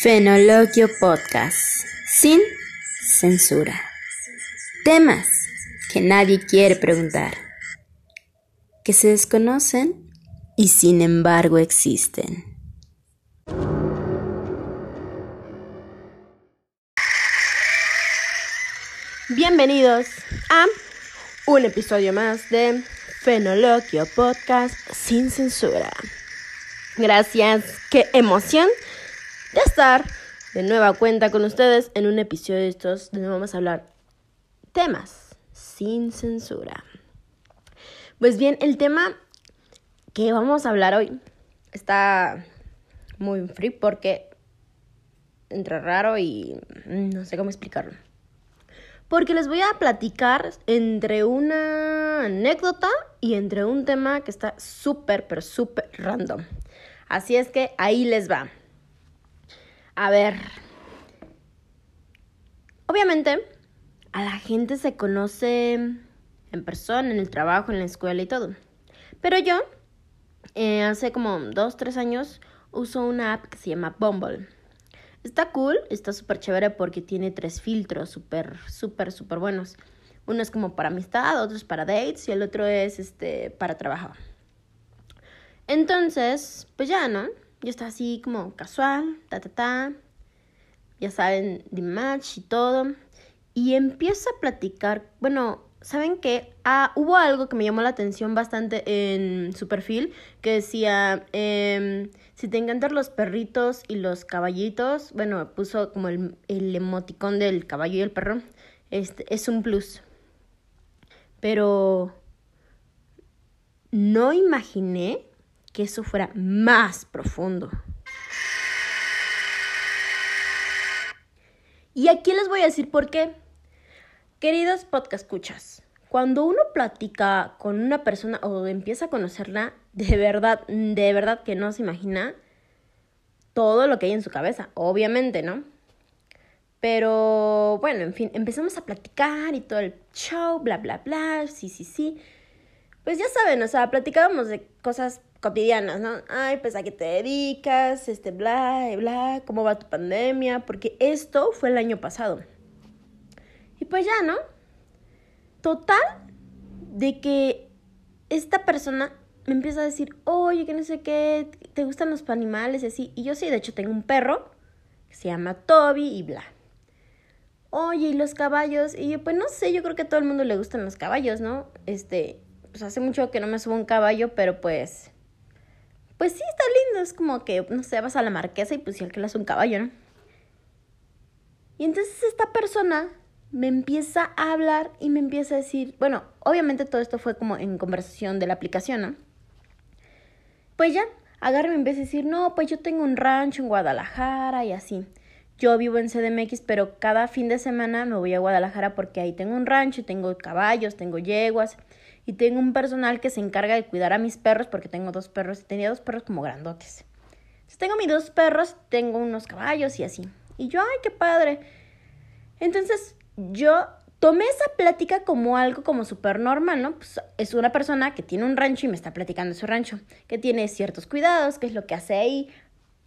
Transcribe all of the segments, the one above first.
Fenoloquio Podcast. Sin censura. Temas que nadie quiere preguntar. Que se desconocen y sin embargo existen. Bienvenidos a un episodio más de Fenoloquio Podcast sin censura. Gracias, qué emoción de estar de nueva cuenta con ustedes en un episodio de estos donde vamos a hablar temas sin censura. Pues bien, el tema que vamos a hablar hoy está muy free porque entra raro y no sé cómo explicarlo. Porque les voy a platicar entre una anécdota y entre un tema que está súper, pero súper random. Así es que ahí les va. A ver. Obviamente, a la gente se conoce en persona, en el trabajo, en la escuela y todo. Pero yo, eh, hace como dos, tres años, uso una app que se llama Bumble. Está cool, está súper chévere porque tiene tres filtros súper, súper, súper buenos. Uno es como para amistad, otro es para dates y el otro es este para trabajo. Entonces, pues ya, ¿no? Yo estaba así como casual, ta, ta, ta. Ya saben, de match y todo. Y empiezo a platicar. Bueno, ¿saben qué? Ah, hubo algo que me llamó la atención bastante en su perfil. Que decía, em, si te encantan los perritos y los caballitos. Bueno, puso como el, el emoticón del caballo y el perro. Este, es un plus. Pero no imaginé que eso fuera más profundo. Y aquí les voy a decir por qué. Queridos podcast escuchas, cuando uno platica con una persona o empieza a conocerla, de verdad, de verdad que no se imagina todo lo que hay en su cabeza, obviamente, ¿no? Pero bueno, en fin, empezamos a platicar y todo el show, bla, bla, bla, sí, sí, sí. Pues ya saben, o sea, platicábamos de cosas cotidianas, ¿no? Ay, pues a qué te dedicas, este, bla, bla, cómo va tu pandemia, porque esto fue el año pasado. Y pues ya, ¿no? Total, de que esta persona me empieza a decir, oye, que no sé qué, te gustan los animales y así. Y yo sí, de hecho, tengo un perro que se llama Toby y bla. Oye, ¿y los caballos? Y yo, pues no sé, yo creo que a todo el mundo le gustan los caballos, ¿no? Este, pues hace mucho que no me subo un caballo, pero pues pues sí, está lindo. Es como que, no sé, vas a la marquesa y pues si alquilas un caballo, ¿no? Y entonces esta persona me empieza a hablar y me empieza a decir, bueno, obviamente todo esto fue como en conversación de la aplicación, ¿no? Pues ya, agarra y me empieza a decir, no, pues yo tengo un rancho en Guadalajara y así. Yo vivo en CDMX, pero cada fin de semana me voy a Guadalajara porque ahí tengo un rancho, tengo caballos, tengo yeguas y tengo un personal que se encarga de cuidar a mis perros porque tengo dos perros, tenía dos perros como grandotes. Entonces tengo mis dos perros, tengo unos caballos y así. Y yo, ay, qué padre. Entonces yo tomé esa plática como algo como súper normal, ¿no? Pues es una persona que tiene un rancho y me está platicando de su rancho, que tiene ciertos cuidados, que es lo que hace ahí.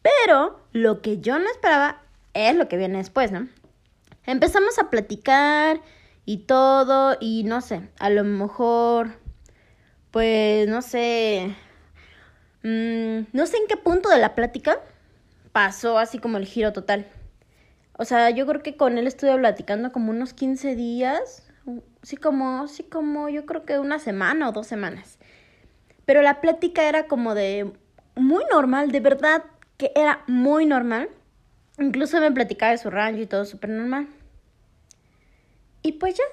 Pero lo que yo no esperaba es lo que viene después, ¿no? Empezamos a platicar y todo, y no sé, a lo mejor, pues no sé, mmm, no sé en qué punto de la plática pasó así como el giro total. O sea, yo creo que con él estuve platicando como unos 15 días, sí como, sí como, yo creo que una semana o dos semanas. Pero la plática era como de muy normal, de verdad que era muy normal. Incluso me platicaba de su rancho y todo súper normal. Y pues ya.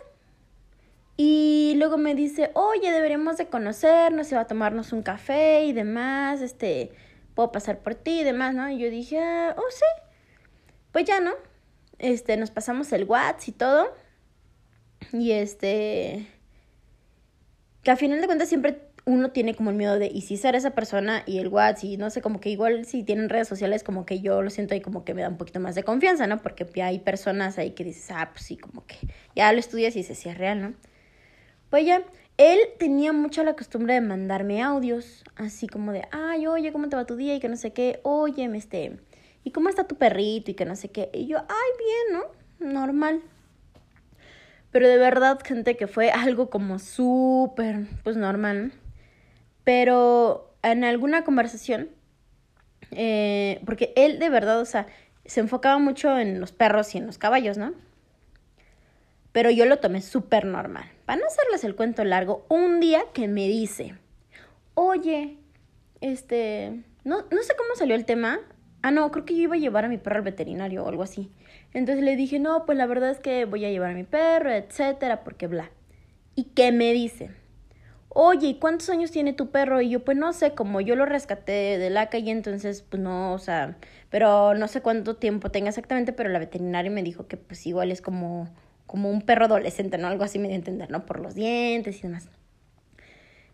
Y luego me dice, oye, deberíamos de conocernos, se va a tomarnos un café y demás, este, puedo pasar por ti y demás, ¿no? Y yo dije, ah, oh, sí. Pues ya, ¿no? Este, nos pasamos el WhatsApp y todo. Y este, que a final de cuentas siempre uno tiene como el miedo de, y si ser esa persona y el WhatsApp, y no sé, como que igual si tienen redes sociales, como que yo lo siento ahí como que me da un poquito más de confianza, ¿no? Porque hay personas ahí que dices, ah, pues sí, como que ya lo estudias y dices, sí es real, ¿no? Pues ya, él tenía mucho la costumbre de mandarme audios, así como de, ay, oye, ¿cómo te va tu día? Y que no sé qué, oye, este, ¿y cómo está tu perrito? Y que no sé qué. Y yo, ay, bien, ¿no? Normal. Pero de verdad, gente, que fue algo como súper, pues normal. Pero en alguna conversación, eh, porque él de verdad, o sea, se enfocaba mucho en los perros y en los caballos, ¿no? Pero yo lo tomé súper normal. Para no hacerles el cuento largo, un día que me dice, oye, este, no, no sé cómo salió el tema. Ah, no, creo que yo iba a llevar a mi perro al veterinario o algo así. Entonces le dije, no, pues la verdad es que voy a llevar a mi perro, etcétera, porque bla. ¿Y qué me dice? Oye, ¿y cuántos años tiene tu perro? Y yo, pues no sé, como yo lo rescaté de la calle, entonces, pues no, o sea, pero no sé cuánto tiempo tenga exactamente, pero la veterinaria me dijo que pues igual es como como un perro adolescente, ¿no? Algo así me dio a entender, ¿no? Por los dientes y demás.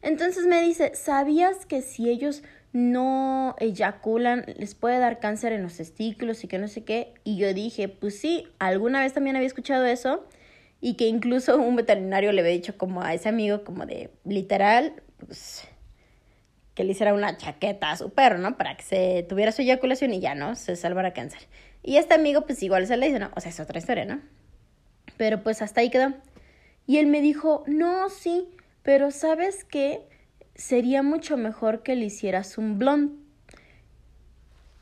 Entonces me dice, ¿sabías que si ellos no eyaculan les puede dar cáncer en los testículos y que no sé qué? Y yo dije, pues sí, alguna vez también había escuchado eso y que incluso un veterinario le había dicho como a ese amigo como de literal, pues que le hiciera una chaqueta a su perro, ¿no? Para que se tuviera su eyaculación y ya, ¿no? Se salvara cáncer. Y este amigo pues igual se le dice, ¿no? O sea, es otra historia, ¿no? Pero pues hasta ahí quedó. Y él me dijo, no, sí, pero sabes qué, sería mucho mejor que le hicieras un blond.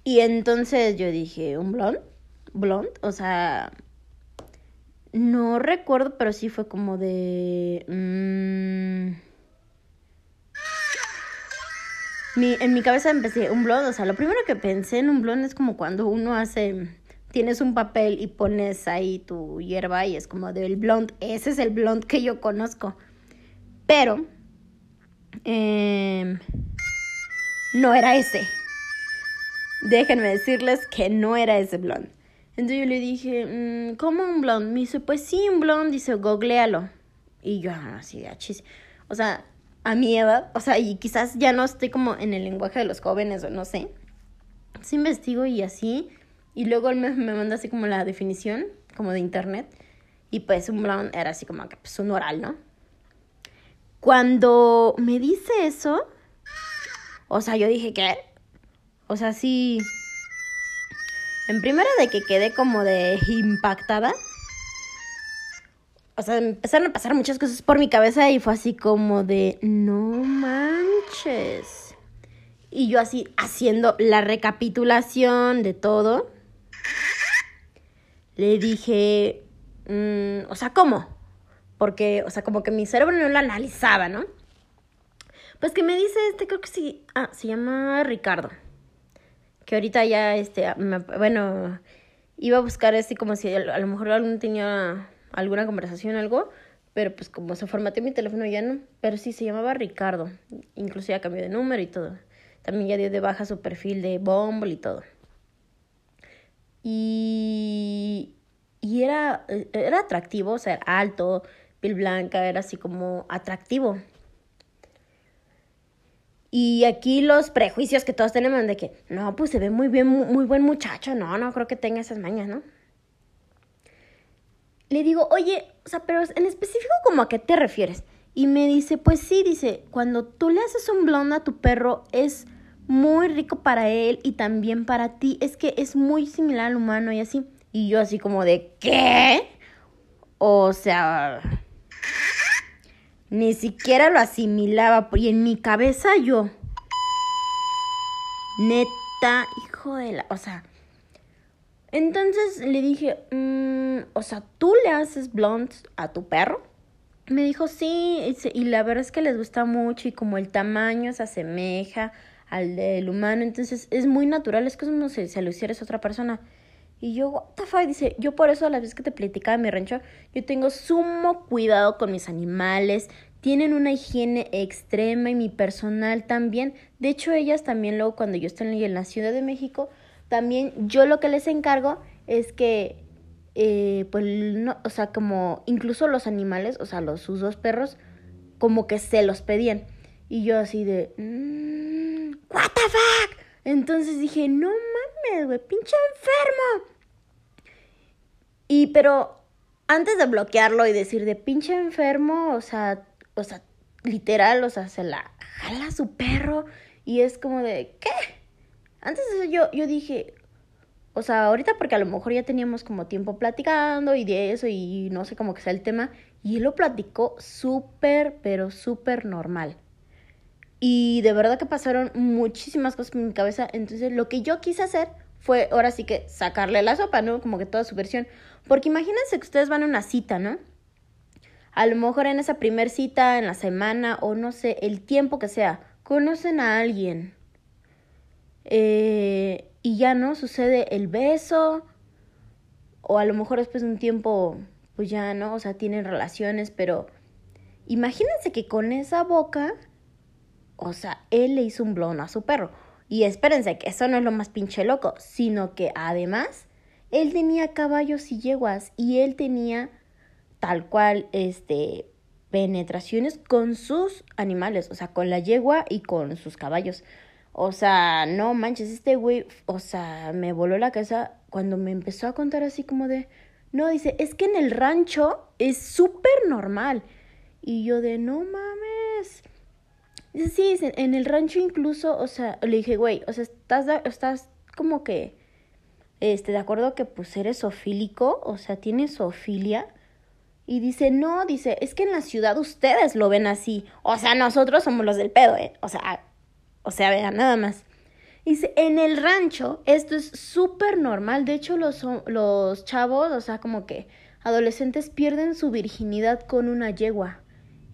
Y entonces yo dije, ¿un blond? ¿Blond? O sea, no recuerdo, pero sí fue como de... Mmm... Mi, en mi cabeza empecé un blond, o sea, lo primero que pensé en un blond es como cuando uno hace tienes un papel y pones ahí tu hierba y es como del blond. Ese es el blond que yo conozco. Pero em, no era ese. Déjenme decirles que no era ese blond. Entonces yo le dije, mm, ¿cómo un blond? Me dice, pues sí, un blond. Dice, googlealo. Y yo, ah, así de achis. O sea, a mi edad, o sea, y quizás ya no estoy como en el lenguaje de los jóvenes o no sé. Sí investigo y así y luego él me, me manda así como la definición, como de internet. Y pues un blond era así como que pues un oral, ¿no? Cuando me dice eso, o sea, yo dije que, o sea, sí, en primera de que quedé como de impactada. O sea, empezaron a pasar muchas cosas por mi cabeza y fue así como de, no manches. Y yo así haciendo la recapitulación de todo le dije, mm, o sea, ¿cómo? Porque, o sea, como que mi cerebro no lo analizaba, ¿no? Pues que me dice este, creo que sí, ah, se llama Ricardo. Que ahorita ya, este, bueno, iba a buscar así como si a lo mejor algún tenía alguna conversación, algo, pero pues como se formateó mi teléfono ya no. Pero sí, se llamaba Ricardo. Incluso ya cambió de número y todo. También ya dio de baja su perfil de Bumble y todo. Y, y era, era atractivo, o sea, alto, piel blanca, era así como atractivo. Y aquí los prejuicios que todos tenemos de que, no, pues se ve muy bien, muy, buen muchacho, no, no creo que tenga esas mañas, ¿no? Le digo, oye, o sea, pero en específico, ¿como a qué te refieres? Y me dice, pues sí, dice, cuando tú le haces un blond a tu perro es muy rico para él y también para ti. Es que es muy similar al humano y así. Y yo así como de, ¿qué? O sea, ni siquiera lo asimilaba. Y en mi cabeza yo, neta, hijo de la... O sea, entonces le dije, mm, o sea, ¿tú le haces blondes a tu perro? Me dijo, sí, y la verdad es que les gusta mucho y como el tamaño se asemeja al del humano, entonces es muy natural, es como si se lo hicieras a otra persona. Y yo, what the fuck, dice, yo por eso a la vez que te platicaba mi rancho, yo tengo sumo cuidado con mis animales, tienen una higiene extrema y mi personal también. De hecho, ellas también luego cuando yo estoy en la Ciudad de México, también yo lo que les encargo es que, eh, pues, no, o sea, como incluso los animales, o sea, los, sus dos perros, como que se los pedían. Y yo así de... Mm, ¿What the fuck? Entonces dije, no pinche enfermo. Y pero antes de bloquearlo y decir de pinche enfermo, o sea, o sea, literal, o sea, se la jala su perro y es como de, ¿qué? Antes de eso yo, yo dije, o sea, ahorita porque a lo mejor ya teníamos como tiempo platicando y de eso y no sé cómo que sea el tema, y él lo platicó súper, pero súper normal. Y de verdad que pasaron muchísimas cosas en mi cabeza, entonces lo que yo quise hacer fue ahora sí que sacarle la sopa, ¿no? Como que toda su versión. Porque imagínense que ustedes van a una cita, ¿no? A lo mejor en esa primer cita, en la semana o no sé, el tiempo que sea, conocen a alguien. Eh, y ya no sucede el beso. O a lo mejor después de un tiempo, pues ya no, o sea, tienen relaciones, pero imagínense que con esa boca, o sea, él le hizo un blon a su perro. Y espérense, que eso no es lo más pinche loco, sino que además él tenía caballos y yeguas y él tenía tal cual, este, penetraciones con sus animales, o sea, con la yegua y con sus caballos. O sea, no manches, este güey, o sea, me voló la cabeza cuando me empezó a contar así como de, no, dice, es que en el rancho es súper normal. Y yo de, no mames. Dice, sí, en el rancho incluso, o sea, le dije, güey, o sea, estás, estás como que, este, de acuerdo que pues eres sofílico, o sea, tienes sofilia. Y dice, no, dice, es que en la ciudad ustedes lo ven así. O sea, nosotros somos los del pedo, ¿eh? O sea, o sea, vean, nada más. Dice, en el rancho esto es súper normal. De hecho, los, los chavos, o sea, como que adolescentes pierden su virginidad con una yegua.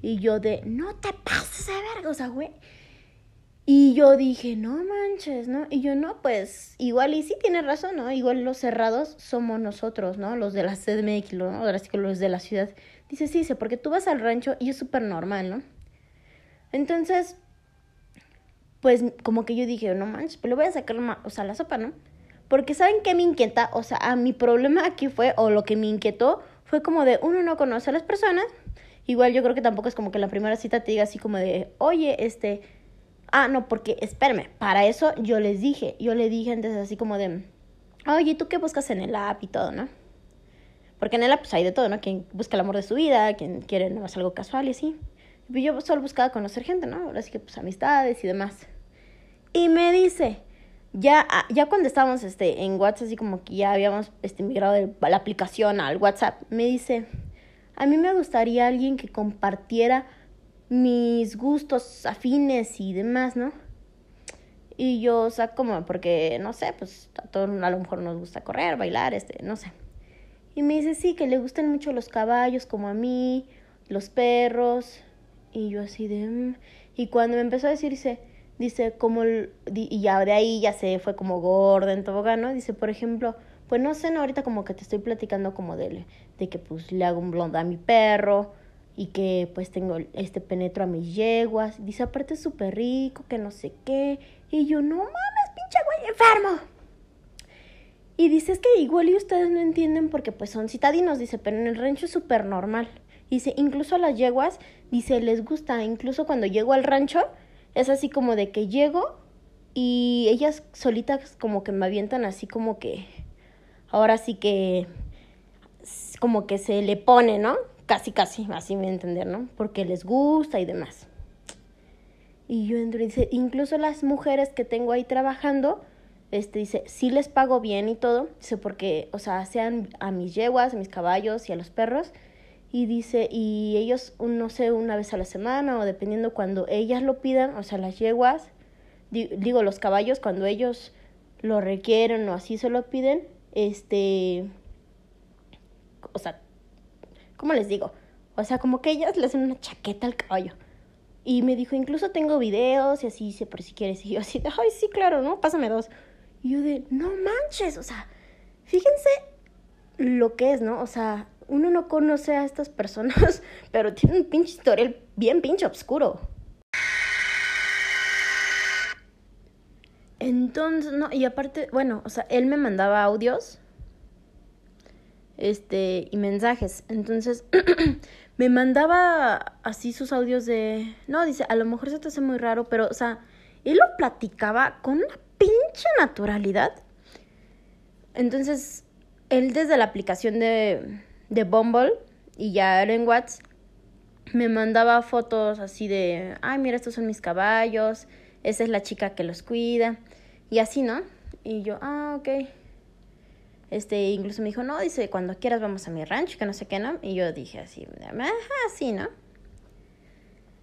Y yo de, no te pases de verga, o sea, güey. Y yo dije, no manches, ¿no? Y yo, no, pues, igual, y sí tiene razón, ¿no? Igual los cerrados somos nosotros, ¿no? Los de la CDMX, ¿no? Ahora sí que los de la ciudad. Dice, sí, dice, porque tú vas al rancho y es súper normal, ¿no? Entonces, pues, como que yo dije, no manches, pero le voy a sacar, o sea, la sopa, ¿no? Porque, ¿saben qué me inquieta? O sea, a mi problema aquí fue, o lo que me inquietó, fue como de, uno no conoce a las personas, Igual yo creo que tampoco es como que la primera cita te diga así como de, oye, este, ah, no, porque espérame, para eso yo les dije, yo le dije antes así como de, oye, ¿tú qué buscas en el app y todo, no? Porque en el app pues hay de todo, ¿no? Quien busca el amor de su vida, quien quiere no algo casual y así. Y yo solo buscaba conocer gente, ¿no? Ahora sí que pues amistades y demás. Y me dice, ya, ah, ya cuando estábamos este, en WhatsApp, así como que ya habíamos este, migrado de la aplicación al WhatsApp, me dice, a mí me gustaría alguien que compartiera mis gustos afines y demás, ¿no? Y yo, o sea, como, porque, no sé, pues a todos a lo mejor nos gusta correr, bailar, este, no sé. Y me dice, sí, que le gustan mucho los caballos como a mí, los perros. Y yo así de... Mm". Y cuando me empezó a decir, dice, dice, como, y ya de ahí ya se fue como gorda en tobogán, ¿no? Dice, por ejemplo, pues no sé, no, ahorita como que te estoy platicando como de, de que pues le hago un blond a mi perro y que pues tengo este penetro a mis yeguas. Dice, aparte es súper rico, que no sé qué. Y yo, no mames, pinche güey enfermo. Y dice, es que igual y ustedes no entienden porque pues son citadinos, dice, pero en el rancho es súper normal. Dice, incluso a las yeguas, dice, les gusta, incluso cuando llego al rancho, es así como de que llego y ellas solitas como que me avientan así como que ahora sí que como que se le pone, ¿no? Casi, casi, así me entender, ¿no? Porque les gusta y demás. Y yo entro y dice, incluso las mujeres que tengo ahí trabajando, este dice, sí les pago bien y todo, dice, porque, o sea, sean a mis yeguas, a mis caballos y a los perros, y dice, y ellos, no sé, una vez a la semana o dependiendo cuando ellas lo pidan, o sea, las yeguas, digo, los caballos, cuando ellos lo requieren o así se lo piden, este, o sea, ¿cómo les digo? O sea, como que ellas le hacen una chaqueta al caballo. Y me dijo, incluso tengo videos y así, por si quieres. Y yo así, ay, sí, claro, ¿no? Pásame dos. Y yo de, no manches, o sea, fíjense lo que es, ¿no? O sea, uno no conoce a estas personas, pero tiene un pinche historial bien pinche oscuro. Entonces, no, y aparte, bueno, o sea, él me mandaba audios este y mensajes. Entonces, me mandaba así sus audios de, no, dice, a lo mejor se te hace muy raro, pero o sea, él lo platicaba con una pinche naturalidad. Entonces, él desde la aplicación de de Bumble y ya era en WhatsApp me mandaba fotos así de, ay, mira, estos son mis caballos, esa es la chica que los cuida, y así, ¿no? Y yo, ah, ok. Este, incluso me dijo, no, dice, cuando quieras vamos a mi rancho, que no sé qué, ¿no? Y yo dije así, ajá, sí, ¿no?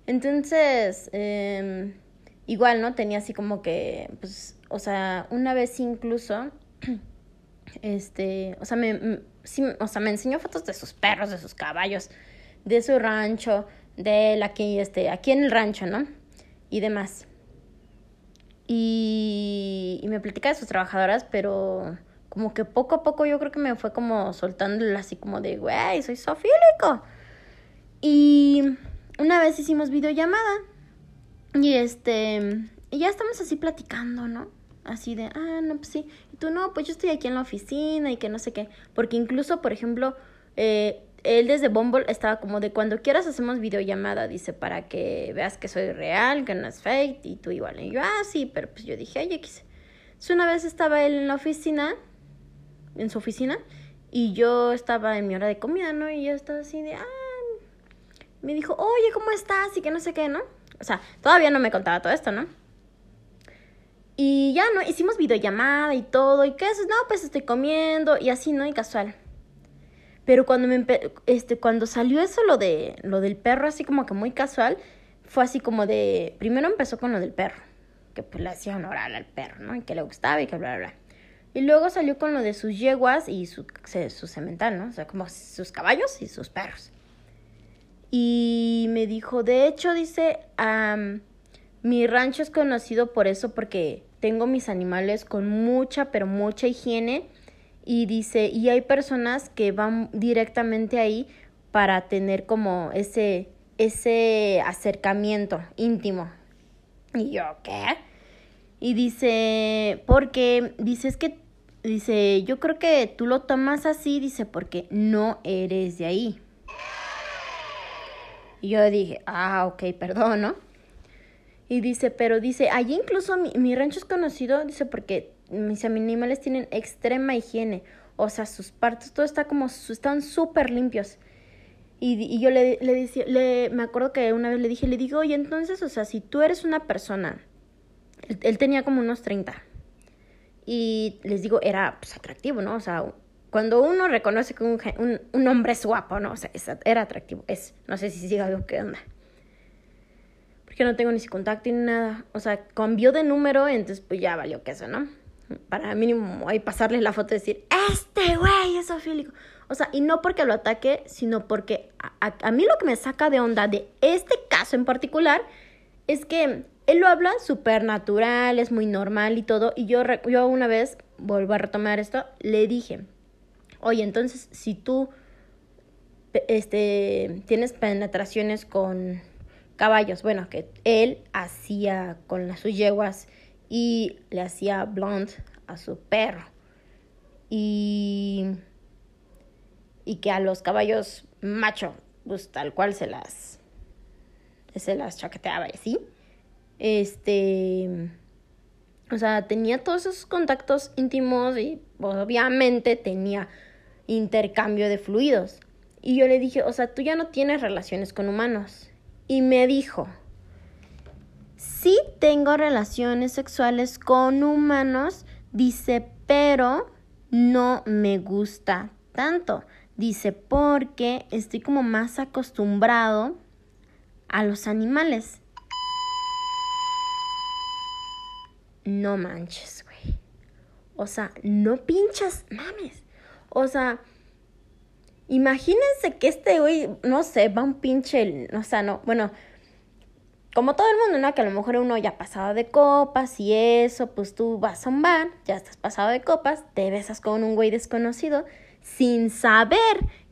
Entonces, eh, igual, ¿no? Tenía así como que, pues, o sea, una vez incluso, este, o sea, me, sí, o sea, me enseñó fotos de sus perros, de sus caballos, de su rancho, de él aquí, este, aquí en el rancho, ¿no? Y demás. Y, y me platicaba de sus trabajadoras, pero como que poco a poco yo creo que me fue como soltándole así como de, güey, soy sofílico. Y una vez hicimos videollamada y este, y ya estamos así platicando, ¿no? Así de, ah, no, pues sí. Y tú, no, pues yo estoy aquí en la oficina y que no sé qué. Porque incluso, por ejemplo, eh, él desde Bumble estaba como de cuando quieras hacemos videollamada, dice, para que veas que soy real, que no es fake, y tú igual. Y yo, ah, sí, pero pues yo dije, ay, X. Entonces una vez estaba él en la oficina, en su oficina, y yo estaba en mi hora de comida, ¿no? Y yo estaba así de, ah, me dijo, oye, ¿cómo estás? Y que no sé qué, ¿no? O sea, todavía no me contaba todo esto, ¿no? Y ya, ¿no? Hicimos videollamada y todo. ¿Y qué haces? No, pues estoy comiendo y así, ¿no? Y casual. Pero cuando me este cuando salió eso lo de lo del perro así como que muy casual, fue así como de primero empezó con lo del perro, que pues le hacía honor al perro, ¿no? Y que le gustaba y que bla bla bla. Y luego salió con lo de sus yeguas y su, su cemental, ¿no? O sea, como sus caballos y sus perros. Y me dijo, de hecho, dice, mi rancho es conocido por eso porque tengo mis animales con mucha, pero mucha higiene. Y dice, y hay personas que van directamente ahí para tener como ese, ese acercamiento íntimo. Y yo, ¿qué? Y dice, porque, dice, es que, dice, yo creo que tú lo tomas así, dice, porque no eres de ahí. Y yo dije, ah, ok, perdón, ¿no? Y dice, pero dice, allí incluso mi, rancho es conocido, dice, porque mis animales tienen extrema higiene. O sea, sus partes, todo está como, están súper limpios. Y, y, yo le, le, decía, le, me acuerdo que una vez le dije, le digo, oye, entonces, o sea, si tú eres una persona, él, tenía como unos 30. Y les digo, era pues, atractivo, ¿no? O sea, cuando uno reconoce que un, un, hombre es guapo, ¿no? O sea, era atractivo, es, no sé si siga algo que onda. Porque no tengo ni su contacto ni nada. O sea, cambió de número, entonces pues ya valió queso, ¿no? Para mínimo ahí pasarles la foto y decir, este güey es. O sea, y no porque lo ataque, sino porque a, a, mí lo que me saca de onda de este caso en particular es que él lo habla súper natural, es muy normal y todo. Y yo, yo una vez, vuelvo a retomar esto, le dije, Oye, entonces si tú este, tienes penetraciones con caballos, bueno, que él hacía con las sus yeguas y le hacía blonde a su perro. Y, y que a los caballos macho, pues tal cual se las se las chaqueteaba y así. Este, o sea, tenía todos esos contactos íntimos y pues, obviamente tenía intercambio de fluidos. Y yo le dije, o sea, tú ya no tienes relaciones con humanos. Y me dijo, sí tengo relaciones sexuales con humanos, dice, pero no me gusta tanto. Dice, porque estoy como más acostumbrado a los animales. No manches, güey. O sea, no pinchas, mames. O sea, imagínense que este güey, no sé, va un pinche, o sea, no, bueno, como todo el mundo, ¿no? Que a lo mejor uno ya pasado de copas y eso, pues tú vas a un bar, ya estás pasado de copas, te besas con un güey desconocido sin saber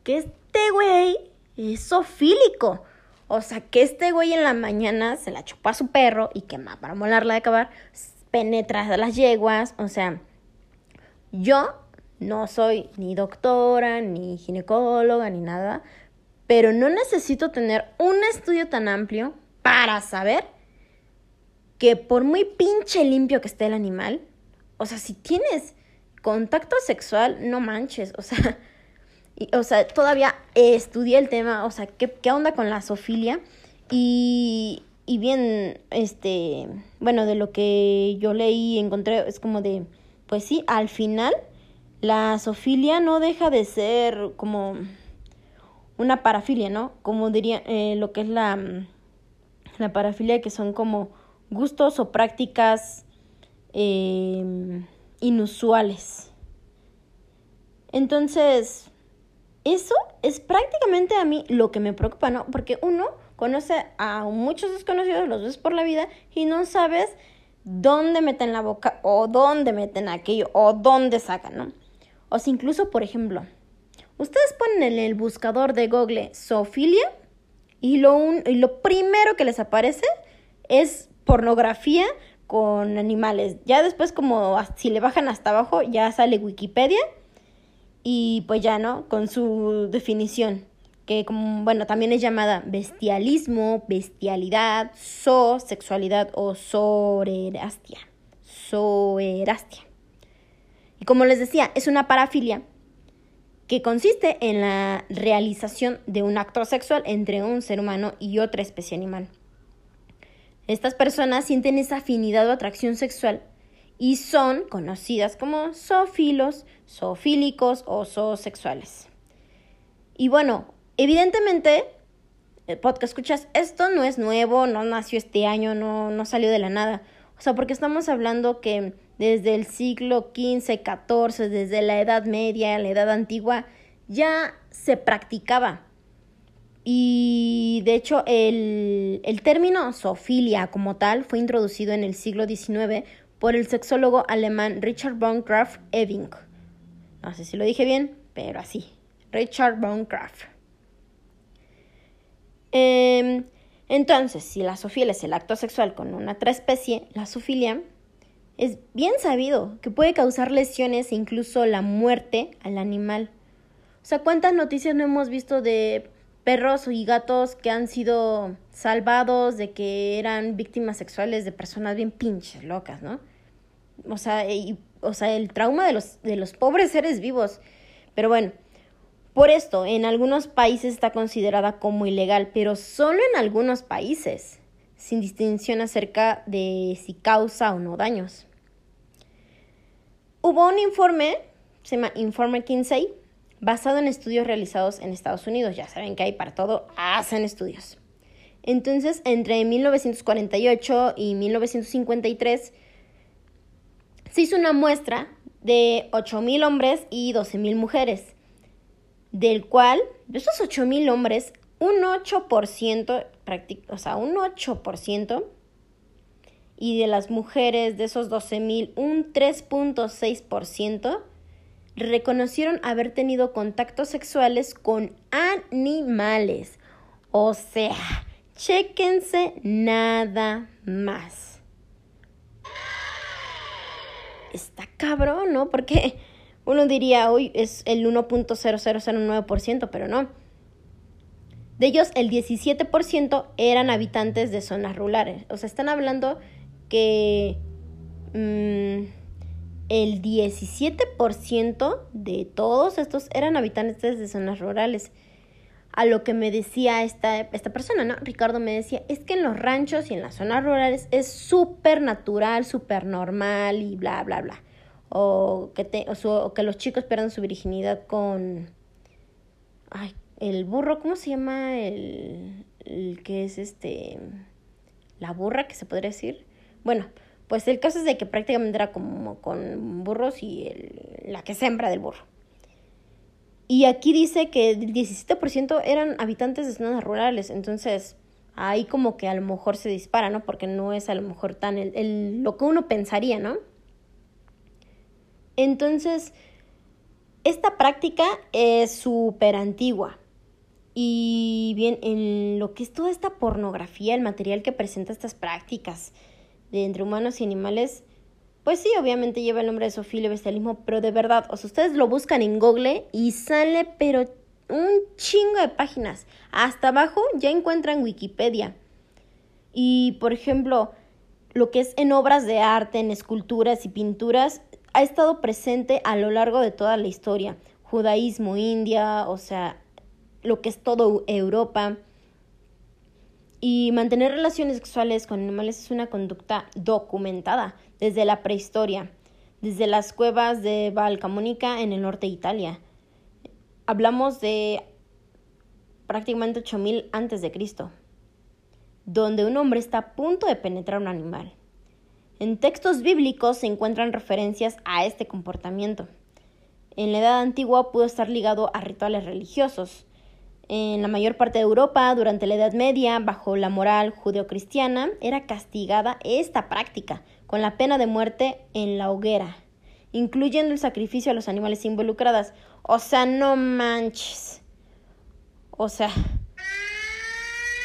que este güey es sofílico. O sea, que este güey en la mañana se la chupó a su perro y que para molarla de acabar, penetra las yeguas. O sea, yo no soy ni doctora, ni ginecóloga, ni nada, pero no necesito tener un estudio tan amplio para saber que por muy pinche limpio que esté el animal, o sea, si tienes contacto sexual, no manches, o sea, o sea, todavía estudié el tema, o sea, ¿qué, qué onda con la zoofilia? Y, y bien, este, bueno, de lo que yo leí y encontré, es como de, pues sí, al final la zoofilia no deja de ser como una parafilia, ¿no? Como diría eh, lo que es la, la parafilia, que son como gustos o prácticas eh, inusuales. Entonces, eso es prácticamente a mí lo que me preocupa, ¿no? Porque uno conoce a muchos desconocidos, los ves por la vida y no sabes dónde meten la boca o dónde meten aquello o dónde sacan, ¿no? O si incluso, por ejemplo, ustedes ponen en el buscador de Google Sofilia y lo, y lo primero que les aparece es pornografía con animales. Ya después como si le bajan hasta abajo ya sale Wikipedia y pues ya, ¿no? Con su definición, que como, bueno, también es llamada bestialismo, bestialidad, zoosexualidad o sorerastia. Zoerastia. Y como les decía, es una parafilia que consiste en la realización de un acto sexual entre un ser humano y otra especie animal. Estas personas sienten esa afinidad o atracción sexual y son conocidas como zoofilos, zoofílicos o zoosexuales. Y bueno, evidentemente, el podcast escuchas, esto no es nuevo, no nació este año, no, no salió de la nada. O sea, porque estamos hablando que desde el siglo XV, XIV, desde la Edad Media, la Edad Antigua, ya se practicaba. Y de hecho el, el término zoofilia como tal fue introducido en el siglo XIX por el sexólogo alemán Richard von Graf Ewing. No sé si lo dije bien, pero así. Richard von. Em, entonces, si la zoofilia es el acto sexual con una otra especie, la zoofilia es bien sabido que puede causar lesiones e incluso la muerte al animal. O sea, ¿cuántas noticias no hemos visto de perros y gatos que han sido salvados de que eran víctimas sexuales de personas bien pinches locas, ¿no? O sea, o sea, el trauma de los, de los pobres seres vivos. Pero bueno, por esto, en algunos países está considerada como ilegal, pero solo en algunos países, sin distinción acerca de si causa o no daños. Hubo un informe, se llama Informe Kinsey, basado en estudios realizados en Estados Unidos. Ya saben que hay para todo, hacen estudios. Entonces, entre 1948 y 1953, se hizo una muestra de 8.000 hombres y 12.000 mujeres, del cual, de esos 8.000 hombres, un 8%, o sea, un 8% y de las mujeres de esos 12.000 un 3.6% reconocieron haber tenido contactos sexuales con animales. O sea, chéquense nada más. Está cabrón, ¿no? Porque uno diría, hoy es el 1.0009%, pero no. De ellos, el 17% eran habitantes de zonas rurales. O sea, están hablando que mm, el 17% de todos estos eran habitantes de zonas rurales. A lo que me decía esta, esta persona, ¿no? Ricardo me decía, es que en los ranchos y en las zonas rurales es súper natural, súper normal y bla, bla, bla. O que, te, o, que los chicos pierdan su virginidad con... Ay, el burro, ¿cómo se llama? El, el que es este... La burra, que se podría decir bueno, pues el caso es de que prácticamente era como con burros y la que sembra del burro. Y aquí dice que el 17% eran habitantes de zonas rurales, entonces ahí como que a lo mejor se dispara, ¿no? Porque no es a lo mejor tan el, lo que uno pensaría, ¿no? Entonces, esta práctica es súper antigua. Y bien, en lo que es toda esta pornografía, el material que presenta estas prácticas, de entre humanos y animales, pues sí, obviamente lleva el nombre de Sofía y bestialismo, pero de verdad, o sea, ustedes lo buscan en Google y sale, pero un chingo de páginas. Hasta abajo ya encuentran Wikipedia. Y, por ejemplo, lo que es en obras de arte, en esculturas y pinturas, ha estado presente a lo largo de toda la historia. judaísmo, India, o sea, lo que es todo Europa. Y mantener relaciones sexuales con animales es una conducta documentada desde la prehistoria, desde las cuevas de Valcamonica en el norte de Italia. Hablamos de prácticamente 8000 antes de Cristo, donde un hombre está a punto de penetrar un animal. En textos bíblicos se encuentran referencias a este comportamiento. En la Edad Antigua pudo estar ligado a rituales religiosos, en la mayor parte de Europa, durante la Edad Media, bajo la moral judeocristiana, era castigada esta práctica con la pena de muerte en la hoguera, incluyendo el sacrificio a los animales involucrados. O sea, no manches. O sea,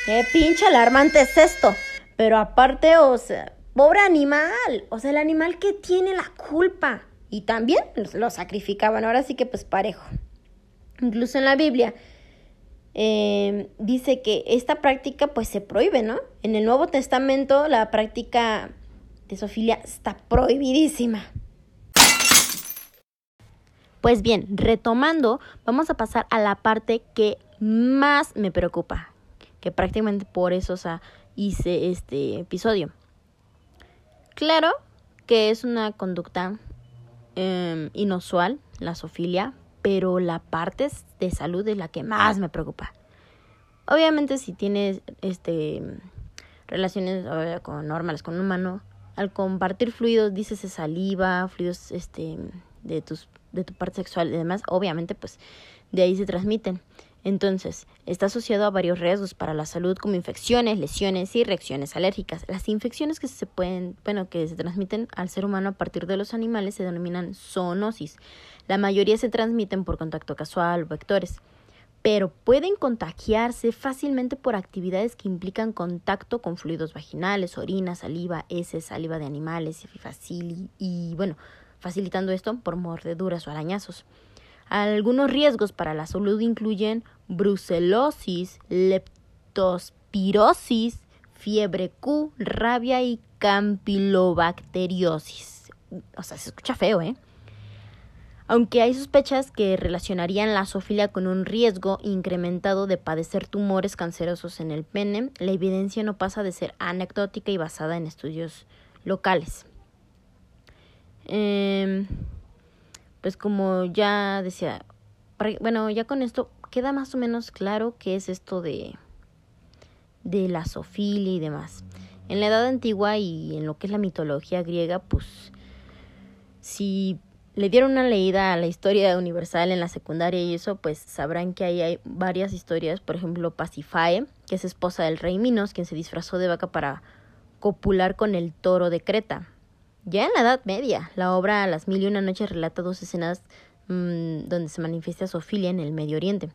qué pinche alarmante es esto. Pero aparte, o sea, pobre animal. O sea, el animal que tiene la culpa. Y también lo sacrificaban. Ahora sí que pues parejo. Incluso en la Biblia eh, dice que esta práctica pues se prohíbe, ¿no? En el Nuevo Testamento la práctica de sofilia está prohibidísima. Pues bien, retomando, vamos a pasar a la parte que más me preocupa, que prácticamente por eso hice este episodio. Claro que es una conducta em, inusual, la sofilia, pero la parte de salud es la que más me preocupa. Obviamente si tienes este relaciones con normales con un humano, al compartir fluidos, dices saliva, fluidos este de tus de tu parte sexual y demás, obviamente pues de ahí se transmiten. Entonces, está asociado a varios riesgos para la salud como infecciones, lesiones y reacciones alérgicas. Las infecciones que se pueden, bueno, que se transmiten al ser humano a partir de los animales se denominan zoonosis. La mayoría se transmiten por contacto casual o vectores, pero pueden contagiarse fácilmente por actividades que implican contacto con fluidos vaginales, orina, saliva, heces, saliva de animales y, y bueno, facilitando esto por mordeduras o arañazos. Algunos riesgos para la salud incluyen brucelosis, leptospirosis, fiebre Q, rabia y campylobacteriosis. O sea, se escucha feo, ¿eh? Aunque hay sospechas que relacionarían la zoofilia con un riesgo incrementado de padecer tumores cancerosos en el pene, la evidencia no pasa de ser anecdótica y basada en estudios locales. Em, pues como ya decía, bueno, ya con esto queda más o menos claro qué es esto de, de la zoofilia y demás. En la Edad Antigua y en lo que es la mitología griega, pues si le dieron una leída a la historia universal en la secundaria y eso, pues sabrán que ahí hay varias historias. Por ejemplo, Pasifae, que es esposa del rey Minos, quien se disfrazó de vaca para copular con el toro de Creta. Ya en la Edad Media, la obra Las Mil y Una Noches relata dos escenas mmm, donde se manifiesta Sofilia en el Medio Oriente.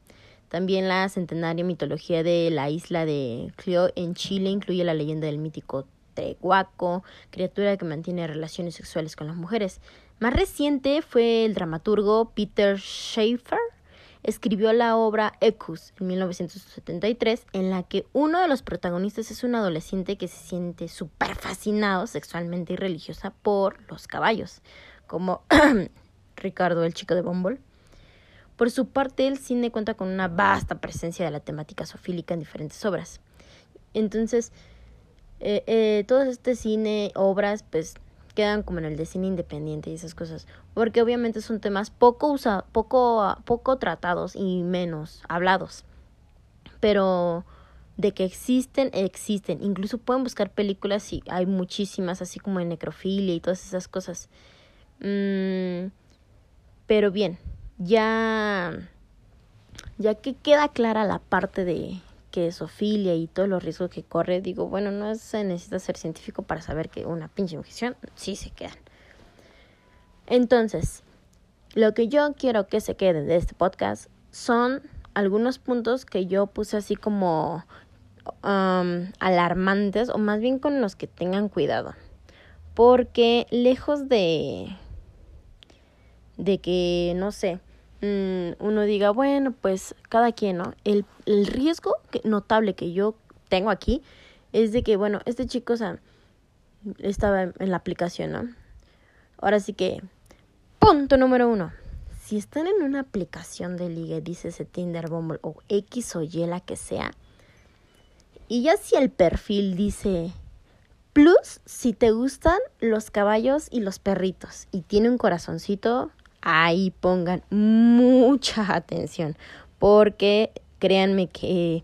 También la centenaria mitología de la isla de Clio en Chile incluye la leyenda del mítico Treguaco, criatura que mantiene relaciones sexuales con las mujeres. Más reciente fue el dramaturgo Peter Schaeffer. Escribió la obra Ecus en 1973, en la que uno de los protagonistas es un adolescente que se siente súper fascinado sexualmente y religiosa por los caballos, como Ricardo, el chico de Bumble. Por su parte, el cine cuenta con una vasta presencia de la temática sofílica en diferentes obras. Entonces, eh, eh, todo este cine, obras, pues quedan como en el de cine independiente y esas cosas, porque obviamente son temas poco usados, poco, poco tratados y menos hablados. Pero de que existen, existen. Incluso pueden buscar películas y hay muchísimas, así como en necrofilia y todas esas cosas. Mm, pero bien, ya, ya que queda clara la parte de, que es ofilia y todos los riesgos que corre, digo, bueno, no se necesita ser científico para saber que una pinche infección sí se quedan. Entonces, lo que yo quiero que se quede de este podcast son algunos puntos que yo puse así como um, alarmantes o más bien con los que tengan cuidado. Porque lejos de de que no sé, Mm, uno diga, bueno, pues cada quien, ¿no? El, el riesgo notable que yo tengo aquí es de que, bueno, este chico, o sea, estaba en, la aplicación, ¿no? Ahora sí que, punto número uno, si están en una aplicación de ligue, dice ese Tinder, Bumble o X o Y, la que sea, y ya si el perfil dice plus, si te gustan los caballos y los perritos y tiene un corazoncito, ahí pongan mucha atención, porque créanme que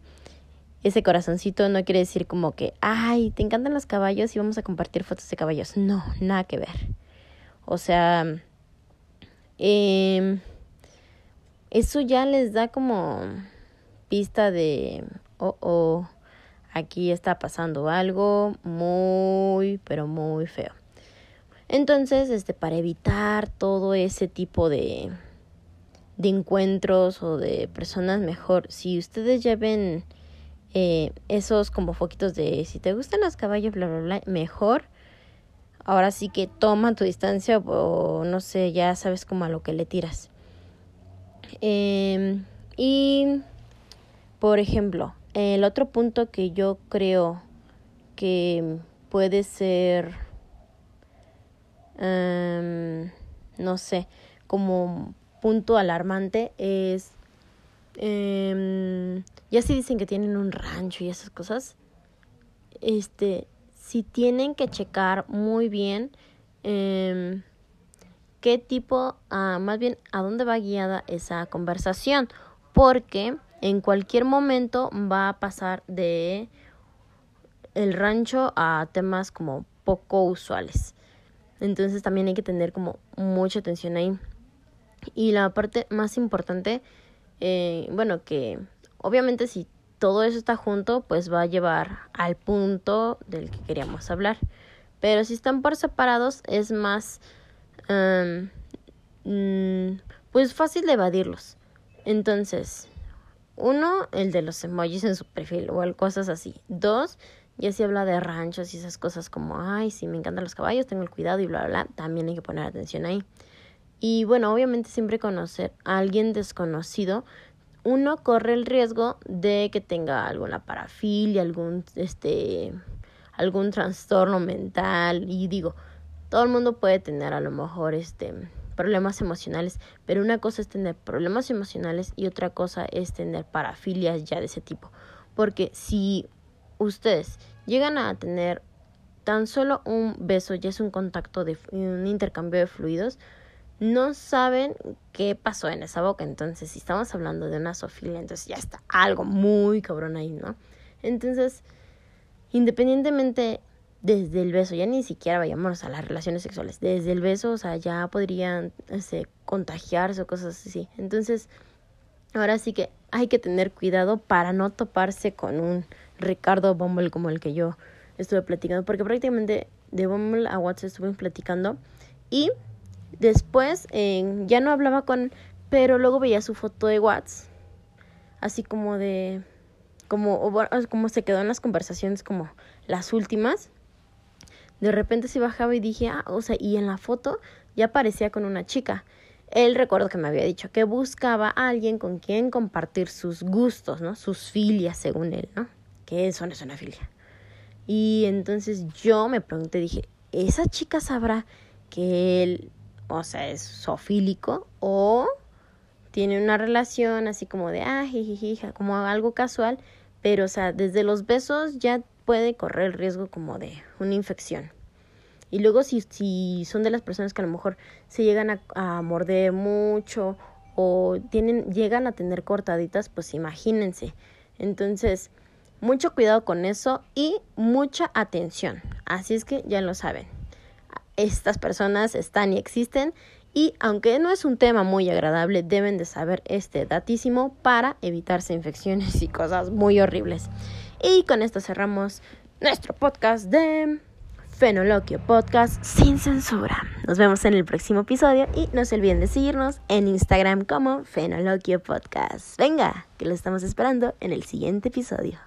ese corazoncito no quiere decir como que, ay, te encantan los caballos y vamos a compartir fotos de caballos. No, nada que ver. O sea, eh, eso ya les da como pista de, oh, oh, aquí está pasando algo muy, pero muy feo. Entonces, este, para evitar todo ese tipo de, de encuentros o de personas mejor, si ustedes lleven eh, esos como foquitos de si te gustan los caballos, bla, bla, bla, mejor. Ahora sí que toma tu distancia o no sé, ya sabes como a lo que le tiras. Em, y, por ejemplo, el otro punto que yo creo que puede ser, em, no sé, como punto alarmante es eh, ya si dicen que tienen un rancho y esas cosas, este, si tienen que checar muy bien eh, qué tipo, ah, más bien a dónde va guiada esa conversación, porque en cualquier momento va a pasar de el rancho a temas como poco usuales. Entonces también hay que tener como mucha atención ahí. Y la parte más importante eh, bueno, que obviamente si todo eso está junto, pues va a llevar al punto del que queríamos hablar. Pero si están por separados, es más, mm, pues fácil de evadirlos. Entonces, uno, el de los emojis en su perfil o cosas así. Dos, ya si habla de ranchos y esas cosas como, ay, sí, me encantan los caballos, tengo el cuidado y bla, bla, bla, también hay que poner atención ahí. Y bueno, obviamente siempre conocer a alguien desconocido, uno corre el riesgo de que tenga alguna parafilia, algún este algún trastorno mental y digo, todo el mundo puede tener a lo mejor este problemas emocionales, pero una cosa es tener problemas emocionales y otra cosa es tener parafilias ya de ese tipo. Porque si ustedes llegan a tener tan solo un beso, ya es un contacto de un intercambio de fluidos, no saben qué pasó en esa boca. Entonces, si estamos hablando de una sofilia, entonces ya está algo muy cabrón ahí, ¿no? Entonces, independientemente desde el beso, ya ni siquiera vayamos a las relaciones sexuales, desde el beso, o sea, ya podrían contagiarse o cosas así. Entonces, ahora sí que hay que tener cuidado para no toparse con un Ricardo Bumble como el que yo estuve platicando, porque prácticamente de Bumble a WhatsApp estuve platicando y Después ya no hablaba con pero luego veía su foto de WhatsApp, así como de, como, como se quedó en las conversaciones como las últimas. De repente se bajaba y dije, ah, o sea, y en la foto ya aparecía con una chica. Él recuerdo que me había dicho que buscaba a alguien con quien compartir sus gustos, ¿no? Sus filias, según él, ¿no? Que eso no es una filia. Y entonces yo me pregunté, dije, ¿esa chica sabrá que él o sea, es sofílico o tiene una relación así como de, ah, jijijija, como algo casual, pero, o sea, desde los besos ya puede correr el riesgo como de una infección. Y luego si, si son de las personas que a lo mejor se llegan a, morder mucho o tienen, llegan a tener cortaditas, pues imagínense. Entonces, mucho cuidado con eso y mucha atención. Así es que ya lo saben estas personas están y existen y aunque no es un tema muy agradable, deben de saber este datísimo para evitarse infecciones y cosas muy horribles. Y con esto cerramos nuestro podcast de Fenoloquio Podcast sin censura. Nos vemos en el próximo episodio y no se olviden de seguirnos en Instagram como Fenoloquio Podcast. Venga, que lo estamos esperando en el siguiente episodio.